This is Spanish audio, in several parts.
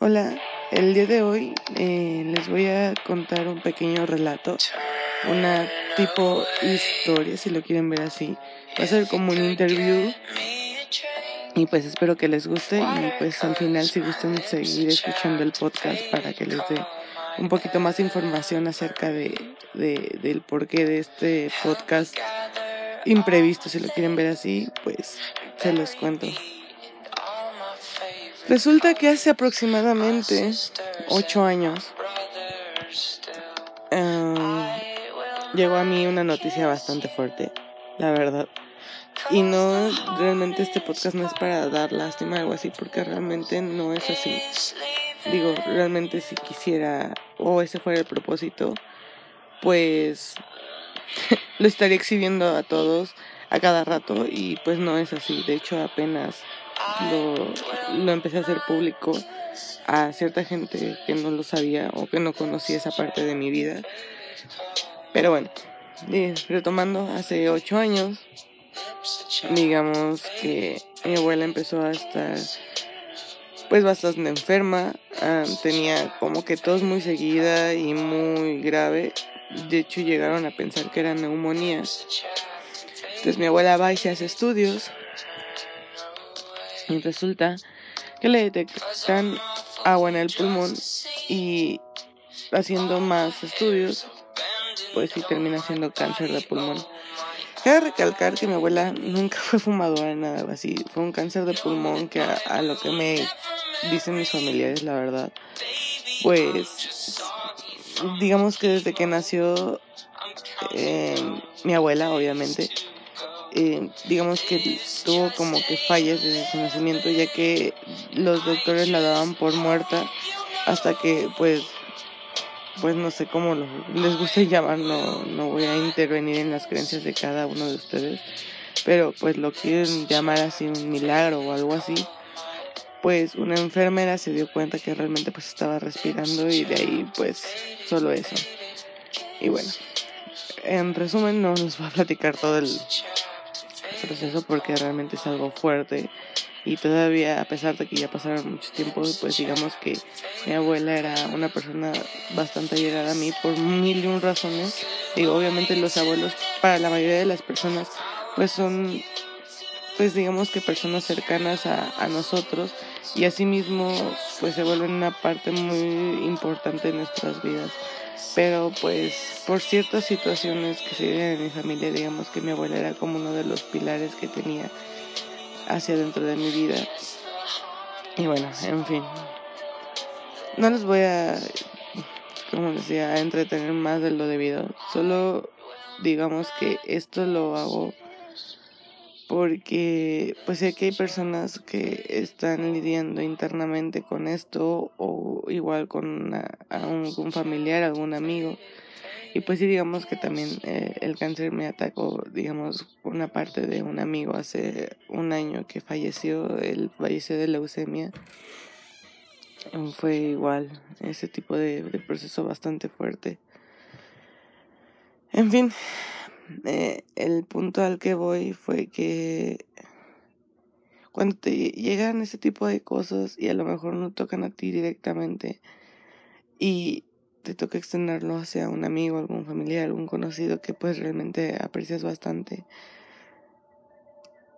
Hola, el día de hoy eh, les voy a contar un pequeño relato, una tipo historia, si lo quieren ver así. Va a ser como un interview y pues espero que les guste y pues al final si gusten seguir escuchando el podcast para que les dé un poquito más información acerca de, de, del porqué de este podcast imprevisto, si lo quieren ver así, pues se los cuento. Resulta que hace aproximadamente ocho años em, llegó a mí una noticia bastante fuerte, la verdad. Y no, realmente este podcast no es para dar lástima o algo así, porque realmente no es así. Digo, realmente si quisiera, o ese fuera el propósito, pues lo estaría exhibiendo a todos a cada rato y pues no es así. De hecho, apenas lo, lo empecé a hacer público a cierta gente que no lo sabía o que no conocía esa parte de mi vida. Pero bueno, retomando, hace ocho años, digamos que mi abuela empezó a estar pues bastante enferma, ah, tenía como que tos muy seguida y muy grave, de hecho llegaron a pensar que era neumonía. Entonces mi abuela va y se hace estudios resulta que le detectan agua en el pulmón y haciendo más estudios, pues sí termina siendo cáncer de pulmón. Cabe recalcar que mi abuela nunca fue fumadora, nada así. Fue un cáncer de pulmón que a, lo que me dicen mis familiares, la verdad, pues digamos que desde que nació eh, mi abuela, obviamente, eh, digamos que tuvo como que fallas desde su nacimiento, ya que los doctores la daban por muerta hasta que pues pues no sé cómo les gusta llamar, no, no voy a intervenir en las creencias de cada uno de ustedes, pero pues lo quieren llamar así un milagro o algo así, pues una enfermera se dio cuenta que realmente pues estaba respirando y de ahí pues solo eso. Y bueno, en resumen no nos va a platicar todo el proceso porque realmente es algo fuerte. Y todavía a pesar de que ya pasaron mucho tiempo pues digamos que mi abuela era una persona bastante llegada a mí por mil y un razones. Digo obviamente los abuelos para la mayoría de las personas pues son pues digamos que personas cercanas a, a nosotros. Y asimismo pues se vuelven una parte muy importante de nuestras vidas pero pues por ciertas situaciones que se viven en mi familia, digamos que mi abuela era como uno de los pilares que tenía hacia dentro de mi vida. Y bueno, en fin. No les voy a, como decía, a entretener más de lo debido. Solo digamos que esto lo hago porque pues sé que hay personas que están lidiando internamente con esto o igual con algún familiar, algún amigo. Y pues sí, digamos que también eh, el cáncer me atacó, digamos, una parte de un amigo hace un año que falleció, él falleció de leucemia. Fue igual, ese tipo de proceso bastante fuerte. En fin, eh, el punto al que voy fue que cuando te llegan ese tipo de cosas y a lo mejor no tocan a ti directamente y te toca extenderlo hacia un amigo, algún familiar, algún conocido que pues realmente aprecias bastante.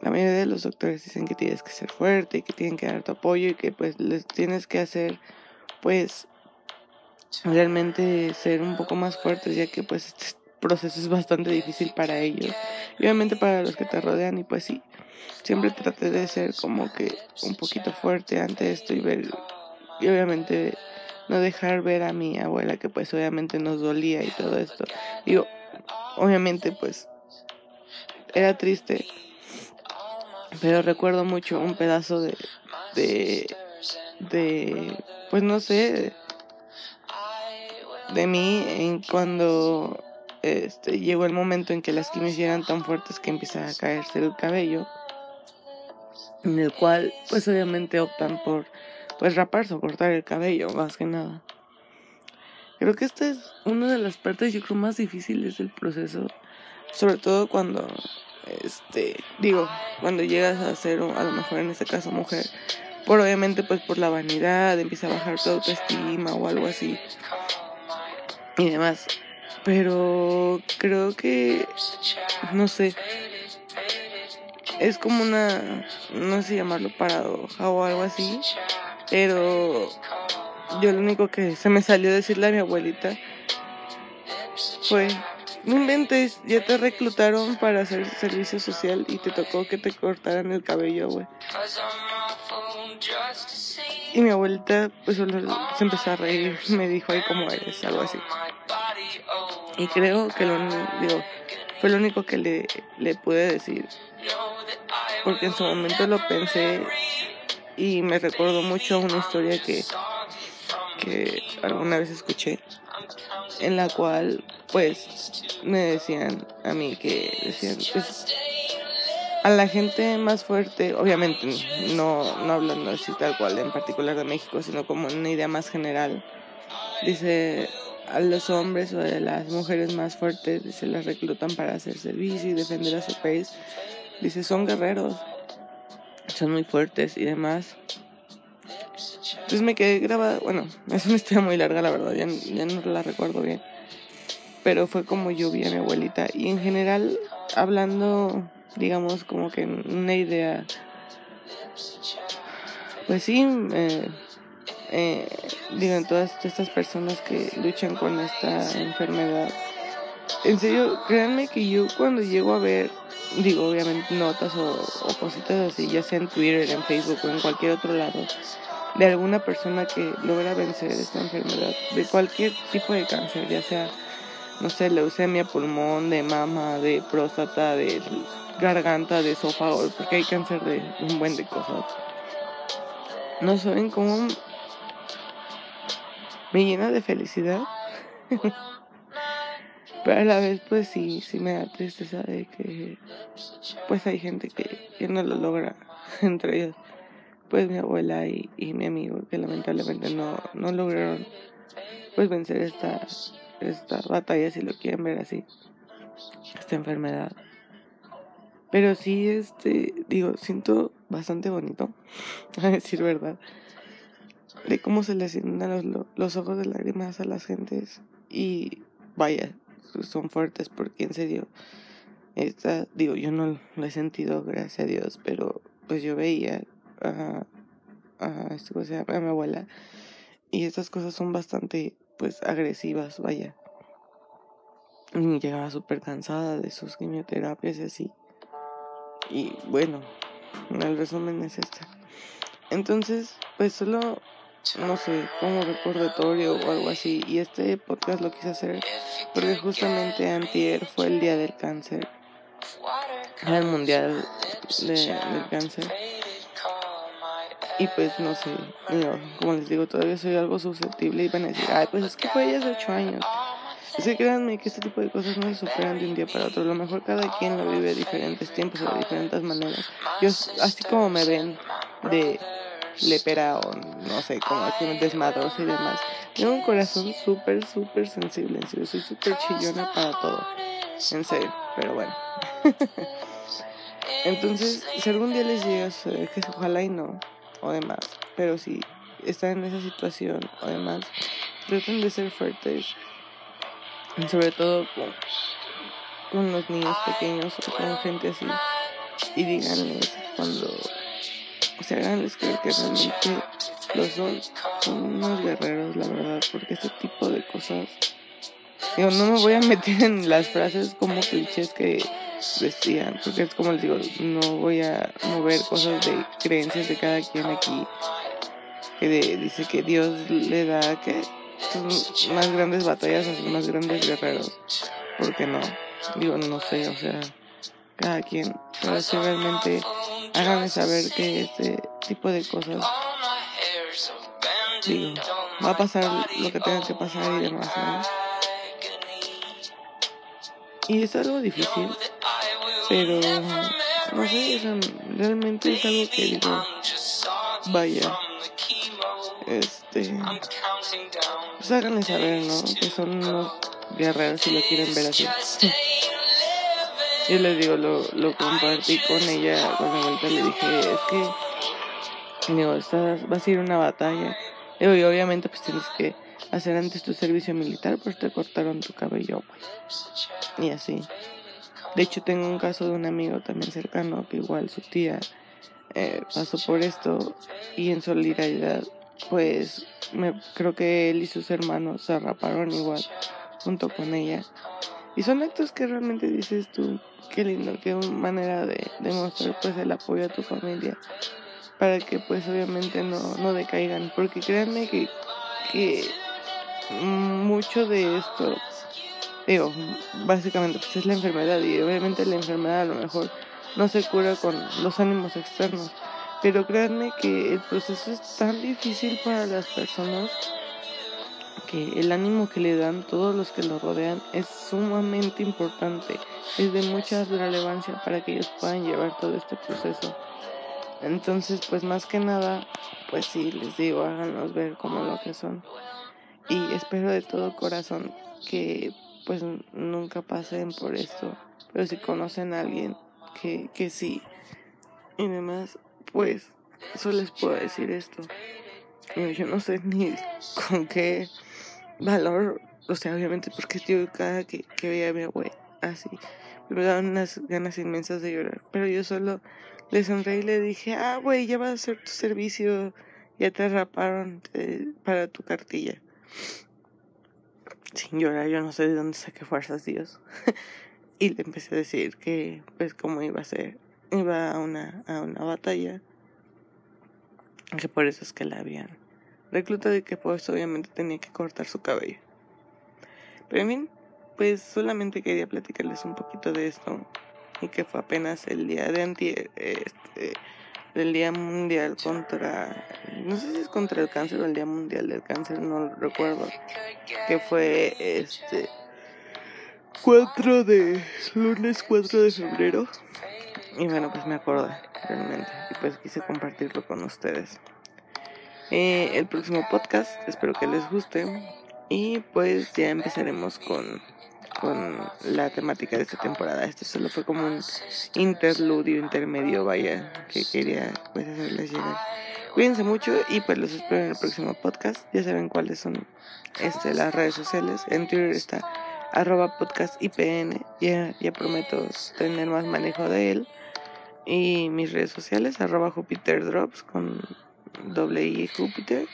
La mayoría de los doctores dicen que tienes que ser fuerte y que tienen que dar tu apoyo y que pues les tienes que hacer pues realmente ser un poco más fuertes ya que pues proceso es bastante difícil para ellos y obviamente para los que te rodean y pues sí, siempre traté de ser como que un poquito fuerte ante esto y ver y obviamente no dejar ver a mi abuela que pues obviamente nos dolía y todo esto. Digo, obviamente pues era triste, pero recuerdo mucho un pedazo de de de pues no sé de mí en cuando este, llegó el momento en que las quimios eran tan fuertes que empieza a caerse el cabello, en el cual pues obviamente optan por pues raparse o cortar el cabello, más que nada. Creo que esta es una de las partes yo creo más difíciles del proceso, sobre todo cuando este digo, cuando llegas a ser a lo mejor en este caso mujer, por obviamente pues por la vanidad, empieza a bajar tu autoestima o algo así y demás. Pero creo que, no sé, es como una, no sé llamarlo paradoja o algo así, pero yo lo único que se me salió decirle a mi abuelita fue, no inventes, ya te reclutaron para hacer servicio social y te tocó que te cortaran el cabello, güey. Y mi abuelita pues solo se empezó a reír, me dijo, ay, ¿cómo eres? Algo así. Y creo que lo, digo, fue lo único que le, le pude decir. Porque en su momento lo pensé y me recordó mucho una historia que, que alguna vez escuché, en la cual pues me decían a mí que decían, pues a la gente más fuerte, obviamente no, no hablando así tal cual en particular de México, sino como una idea más general, dice a los hombres o a las mujeres más fuertes se las reclutan para hacer servicio y defender a su país. Dice, son guerreros, son muy fuertes y demás. Entonces me quedé grabada, bueno, es una historia muy larga la verdad, ya, ya no la recuerdo bien. Pero fue como yo vi a mi abuelita y en general hablando, digamos, como que una idea, pues sí, eh, eh, digo, en todas estas personas que luchan con esta enfermedad. En serio, créanme que yo cuando llego a ver, digo, obviamente notas o, o cositas así, ya sea en Twitter, en Facebook o en cualquier otro lado, de alguna persona que logra vencer esta enfermedad, de cualquier tipo de cáncer, ya sea, no sé, leucemia, pulmón, de mama, de próstata, de garganta, de esófago, porque hay cáncer de un buen de cosas. No saben cómo me llena de felicidad. Pero a la vez, pues sí, sí me da tristeza de que, pues hay gente que, que no lo logra, entre ellos, pues mi abuela y, y mi amigo, que lamentablemente no, no lograron, pues vencer esta, esta batalla, si lo quieren ver así, esta enfermedad. Pero sí, este, digo, siento bastante bonito, a decir verdad de cómo se les inundan los, los ojos de lágrimas a las gentes y vaya, son fuertes porque en serio, esta, digo, yo no lo he sentido, gracias a Dios, pero pues yo veía a, a, este, a mi abuela y estas cosas son bastante pues agresivas, vaya. Y llegaba súper cansada de sus quimioterapias y así. Y bueno, el resumen es este. Entonces, pues solo no sé, como recordatorio o algo así. Y este podcast lo quise hacer porque justamente antier fue el día del cáncer. el mundial del cáncer. Y pues no sé, como les digo, todavía soy algo susceptible y van a decir, ay, pues es que fue ya hace ocho años. Es que créanme que este tipo de cosas no se superan de un día para otro. A lo mejor cada quien lo vive de diferentes tiempos o de diferentes maneras. Yo, así como me ven de lepera o no sé, como aquí desmadroso y demás. Tengo un corazón súper, súper sensible, en serio, soy súper chillona para todo, en serio, pero bueno. Entonces, si algún día les llega a que ojalá y no, o demás, pero si están en esa situación o demás, traten de ser fuertes, sobre todo con, con los niños pequeños o con gente así, y díganles cuando sea, háganles creer que realmente los son, son unos guerreros, la verdad, porque este tipo de cosas. Digo, no me voy a meter en las frases como clichés que decían, porque es como les digo, no voy a mover cosas de creencias de cada quien aquí, que dice que Dios le da que sus más grandes batallas a sus más grandes guerreros, porque no, digo, no sé, o sea, cada quien, pero si realmente háganme saber que este tipo de cosas, digo, va a pasar lo que tenga que pasar y demás, ¿no? Y es algo difícil, pero no sé, realmente es algo que digo, vaya, este, pues háganme saber, ¿no? Que son unos guerreros si lo quieren ver así. Yo les digo, lo, lo compartí con ella, con la vuelta le dije, es que digo, estás, vas a a una batalla. y obviamente pues tienes que hacer antes tu servicio militar, pues te cortaron tu cabello, Y así. De hecho, tengo un caso de un amigo también cercano que igual su tía eh, pasó por esto y en solidaridad, pues me, creo que él y sus hermanos se raparon igual junto con ella. Y son actos que realmente dices tú, qué lindo, qué manera de demostrar pues el apoyo a tu familia para que pues obviamente no, no decaigan, porque créanme que, que mucho de esto, digo, básicamente pues es la enfermedad y obviamente la enfermedad a lo mejor no se cura con los ánimos externos, pero créanme que el proceso es tan difícil para las personas que el ánimo que le dan todos los que lo rodean es sumamente importante, es de mucha relevancia para que ellos puedan llevar todo este proceso. Entonces, pues más que nada, pues sí, les digo, háganlos ver como lo que son. Y espero de todo corazón que pues nunca pasen por esto. Pero si conocen a alguien que, que sí y demás, pues solo les puedo decir esto. Yo no sé ni con qué valor, o sea, obviamente porque estoy cada que, que veía a mi abuela así, me daban unas ganas inmensas de llorar, pero yo solo le sonreí y le dije, ah, güey, ya vas a hacer tu servicio, ya te raparon eh, para tu cartilla. Sin llorar, yo no sé de dónde saqué fuerzas, Dios. y le empecé a decir que, pues, cómo iba a ser. Iba a una, a una batalla. Que por eso es que la habían reclutado y que pues obviamente tenía que cortar su cabello. Pero en fin, pues solamente quería platicarles un poquito de esto y que fue apenas el día de antier, este, del Día Mundial contra, no sé si es contra el cáncer o el Día Mundial del Cáncer, no recuerdo, que fue este 4 de, lunes 4 de febrero. Y bueno, pues me acordé realmente y pues quise compartirlo con ustedes. Eh, el próximo podcast, espero que les guste y pues ya empezaremos con con la temática de esta temporada. Esto solo fue como un interludio intermedio, vaya, que quería pues hacerles llegar. Cuídense mucho y pues los espero en el próximo podcast. Ya saben cuáles son este, las redes sociales. En Twitter está arroba podcast IPN. Ya, ya prometo tener más manejo de él. Y mis redes sociales, arroba Jupiter Drops con doble I Jupiter.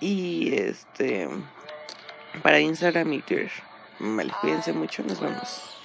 Y este para Instagram y Twitter. Vale, cuídense mucho, nos vemos.